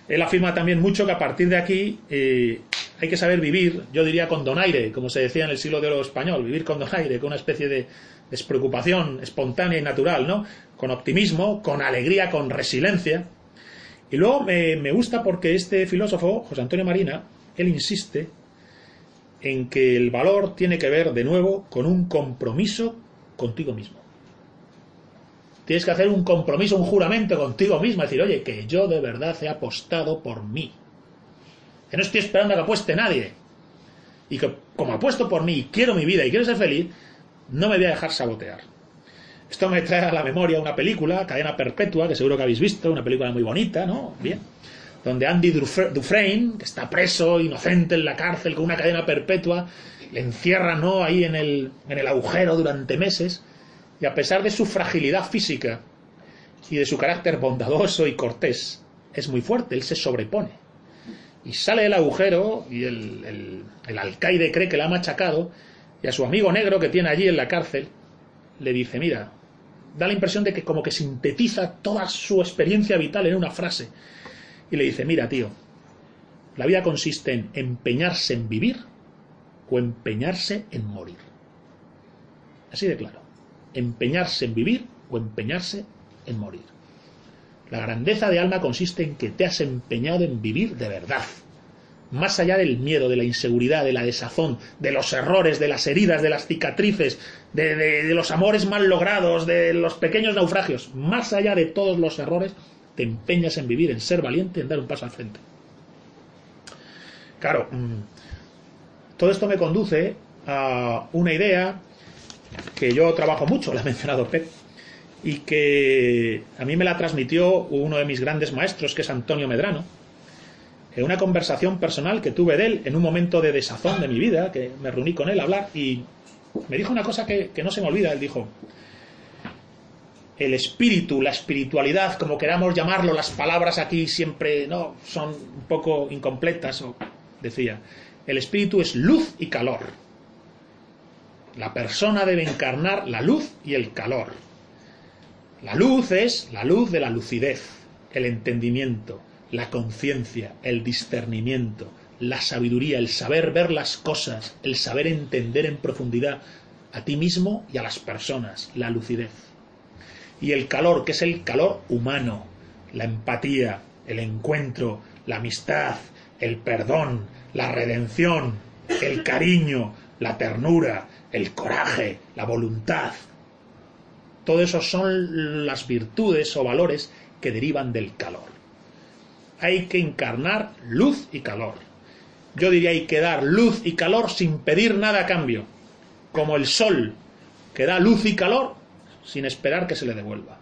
Él afirma también mucho que a partir de aquí eh, hay que saber vivir, yo diría con donaire, como se decía en el siglo de oro español, vivir con donaire, con una especie de despreocupación espontánea y natural, ¿no? Con optimismo, con alegría, con resiliencia. Y luego me, me gusta porque este filósofo, José Antonio Marina, él insiste en que el valor tiene que ver de nuevo con un compromiso contigo mismo. Tienes que hacer un compromiso, un juramento contigo mismo, decir, oye, que yo de verdad he apostado por mí. Que no estoy esperando a que apueste nadie. Y que como apuesto por mí y quiero mi vida y quiero ser feliz, no me voy a dejar sabotear. Esto me trae a la memoria una película, Cadena Perpetua, que seguro que habéis visto, una película muy bonita, ¿no? Bien. Donde Andy Dufresne, que está preso, inocente en la cárcel, con una cadena perpetua, le encierra, ¿no? Ahí en el, en el agujero durante meses y a pesar de su fragilidad física y de su carácter bondadoso y cortés, es muy fuerte, él se sobrepone. Y sale del agujero y el, alcaide cree que le ha machacado y a su amigo negro que tiene allí en la cárcel le dice, mira, da la impresión de que como que sintetiza toda su experiencia vital en una frase. Y le dice, mira, tío, la vida consiste en empeñarse en vivir o empeñarse en morir. Así de claro empeñarse en vivir o empeñarse en morir. La grandeza de alma consiste en que te has empeñado en vivir de verdad, más allá del miedo, de la inseguridad, de la desazón, de los errores, de las heridas, de las cicatrices, de, los amores mal logrados, de los pequeños naufragios, más allá de todos los errores, te empeñas en vivir, en ser valiente, en dar un paso al frente. Claro, mm, todo esto me conduce a una idea que yo trabajo mucho, la ha mencionado Pep, y que a mí me la transmitió uno de mis grandes maestros, que es Antonio Medrano, en una conversación personal que tuve de él en un momento de desazón de mi vida, que me reuní con él a hablar, y me dijo una cosa que, que no se me olvida, él dijo, el espíritu, la espiritualidad, como queramos llamarlo, las palabras aquí siempre no son un poco incompletas, o decía, el espíritu es luz y calor la persona debe encarnar la luz y el calor. La luz es la luz de la lucidez, el entendimiento, la conciencia, el discernimiento, la sabiduría, el saber ver las cosas, el saber entender en profundidad a ti mismo y a las personas, la lucidez. Y el calor, que es el calor humano, la empatía, el encuentro, la amistad, el perdón, la redención, el cariño, la ternura, el coraje, la voluntad. Todo eso son las virtudes o valores que derivan del calor. Hay que encarnar luz y calor. Yo diría hay que dar luz y calor sin pedir nada a cambio, como el sol que da luz y calor sin esperar que se le devuelva.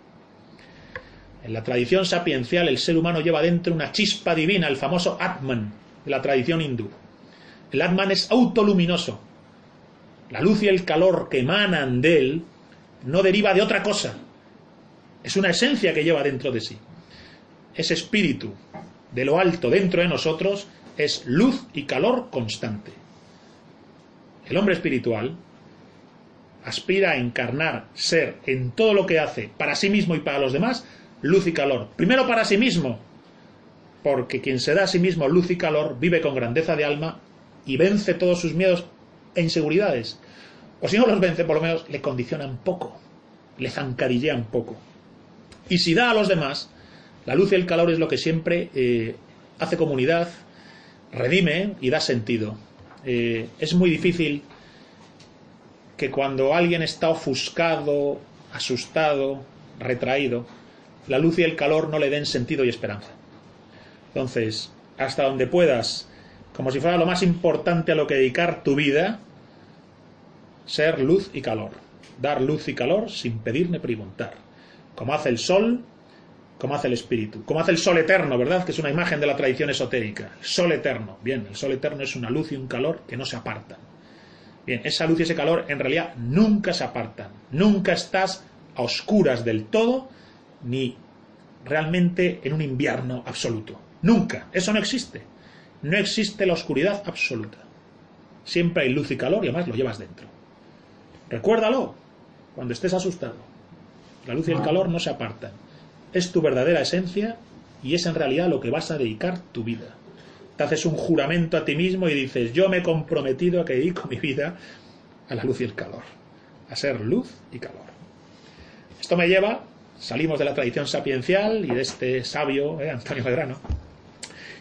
En la tradición sapiencial el ser humano lleva dentro una chispa divina, el famoso Atman de la tradición hindú. El Atman es autoluminoso. La luz y el calor que emanan de él no deriva de otra cosa. Es una esencia que lleva dentro de sí. Ese espíritu de lo alto dentro de nosotros es luz y calor constante. El hombre espiritual aspira a encarnar, ser en todo lo que hace, para sí mismo y para los demás, luz y calor. Primero para sí mismo, porque quien se da a sí mismo luz y calor vive con grandeza de alma y vence todos sus miedos e inseguridades. O si no los vence, por lo menos le condicionan poco, le zancadillean poco. Y si da a los demás, la luz y el calor es lo que siempre eh, hace comunidad, redime y da sentido. Eh, es muy difícil que cuando alguien está ofuscado, asustado, retraído, la luz y el calor no le den sentido y esperanza. Entonces, hasta donde puedas, como si fuera lo más importante a lo que dedicar tu vida, ser luz y calor. Dar luz y calor sin pedir ni preguntar. Como hace el sol, como hace el espíritu. Como hace el sol eterno, ¿verdad? Que es una imagen de la tradición esotérica. Sol eterno. Bien, el sol eterno es una luz y un calor que no se apartan. Bien, esa luz y ese calor en realidad nunca se apartan. Nunca estás a oscuras del todo, ni realmente en un invierno absoluto. Nunca. Eso no existe. No existe la oscuridad absoluta. Siempre hay luz y calor y además lo llevas dentro. Recuérdalo cuando estés asustado. La luz y el calor no se apartan. Es tu verdadera esencia y es en realidad lo que vas a dedicar tu vida. Te haces un juramento a ti mismo y dices, yo me he comprometido a que dedico mi vida a la luz y el calor. A ser luz y calor. Esto me lleva, salimos de la tradición sapiencial y de este sabio, eh, Antonio Medrano,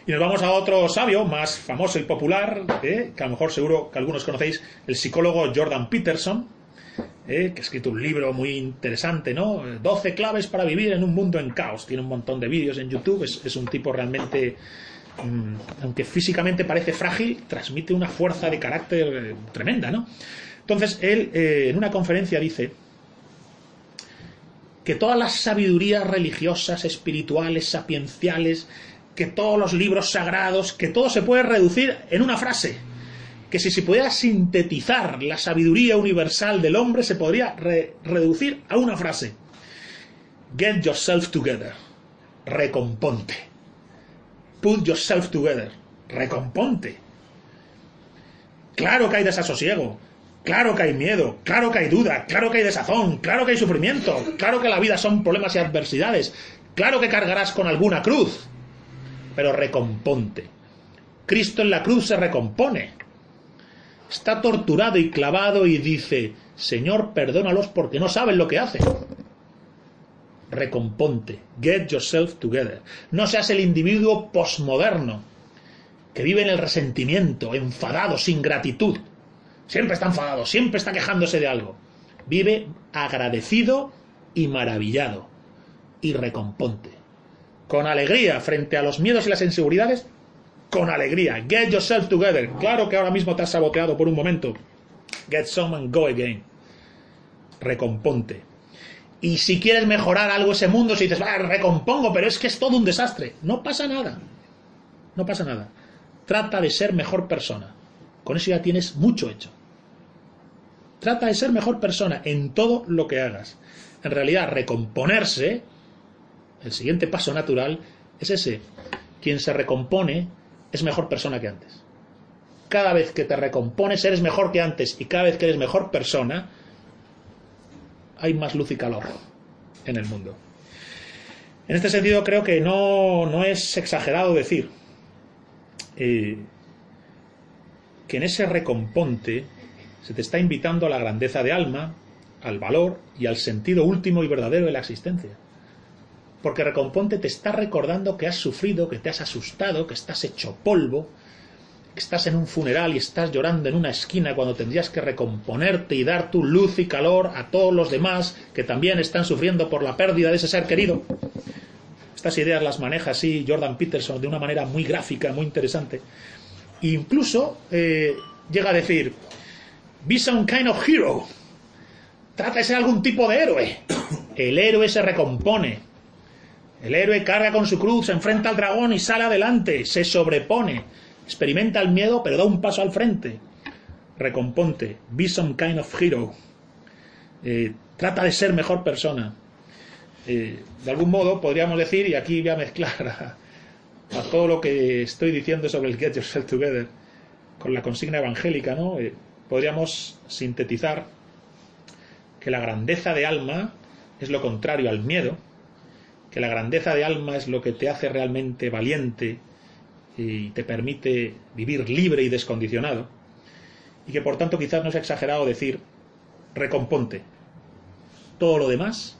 y nos vamos a otro sabio más famoso y popular, eh, que a lo mejor seguro que algunos conocéis, el psicólogo Jordan Peterson, eh, que ha escrito un libro muy interesante, ¿no? 12 claves para vivir en un mundo en caos. Tiene un montón de vídeos en YouTube, es, un tipo realmente, aunque físicamente parece frágil, transmite una fuerza de carácter eh, tremenda, ¿no? Entonces, él en una conferencia dice que todas las sabidurías religiosas, espirituales, sapienciales, que todos los libros sagrados, que todo se puede reducir en una frase. Que si se pudiera sintetizar la sabiduría universal del hombre, se podría reducir a una frase. Get yourself together. Recomponte. Put yourself together. Recomponte. Claro que hay desasosiego. Claro que hay miedo, claro que hay duda, claro que hay desazón, claro que hay sufrimiento, claro que la vida son problemas y adversidades, claro que cargarás con alguna cruz, pero recomponte. Cristo en la cruz se recompone. Está torturado y clavado y dice, Señor, perdónalos porque no saben lo que hacen. Recomponte. Get yourself together. No seas el individuo posmoderno que vive en el resentimiento, enfadado, sin gratitud. Siempre está enfadado, siempre está quejándose de algo. Vive agradecido y maravillado. Y recomponte con alegría frente a los miedos y las inseguridades, con alegría. Get yourself together. Claro que ahora mismo te has saboteado por un momento. Get some and go again. Recomponte. Y si quieres mejorar algo ese mundo, si dices, ah, recompongo, pero es que es todo un desastre, no pasa nada. No pasa nada. Trata de ser mejor persona. Con eso ya tienes mucho hecho. Trata de ser mejor persona en todo lo que hagas. En realidad, recomponerse el siguiente paso natural es ese. Quien se recompone es mejor persona que antes. Cada vez que te recompones eres mejor que antes y cada vez que eres mejor persona hay más luz y calor en el mundo. En este sentido creo que no, es exagerado decir eh, que en ese recomponte se te está invitando a la grandeza de alma, al valor y al sentido último y verdadero de la existencia. Porque recomponte te está recordando que has sufrido, que te has asustado, que estás hecho polvo, estás en un funeral y estás llorando en una esquina cuando tendrías que recomponerte y dar tu luz y calor a todos los demás que también están sufriendo por la pérdida de ese ser querido. Estas ideas las maneja así Jordan Peterson de una manera muy gráfica, muy interesante. E incluso eh, llega a decir, be some kind of hero. Trata de ser algún tipo de héroe. El héroe se recompone. El héroe carga con su cruz, se enfrenta al dragón y sale adelante, se sobrepone Experimenta el miedo, pero da un paso al frente. Recomponte. Be some kind of hero. Eh, trata de ser mejor persona. Eh, de algún modo podríamos decir, y aquí voy a mezclar a, todo lo que estoy diciendo sobre el Get Yourself Together con la consigna evangélica, ¿no? Eh, podríamos sintetizar que la grandeza de alma es lo contrario al miedo, que la grandeza de alma es lo que te hace realmente valiente, y te permite vivir libre y descondicionado, y que por tanto quizás no es exagerado decir, recomponte, todo lo demás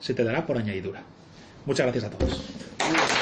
se te dará por añadidura. Muchas gracias a todos.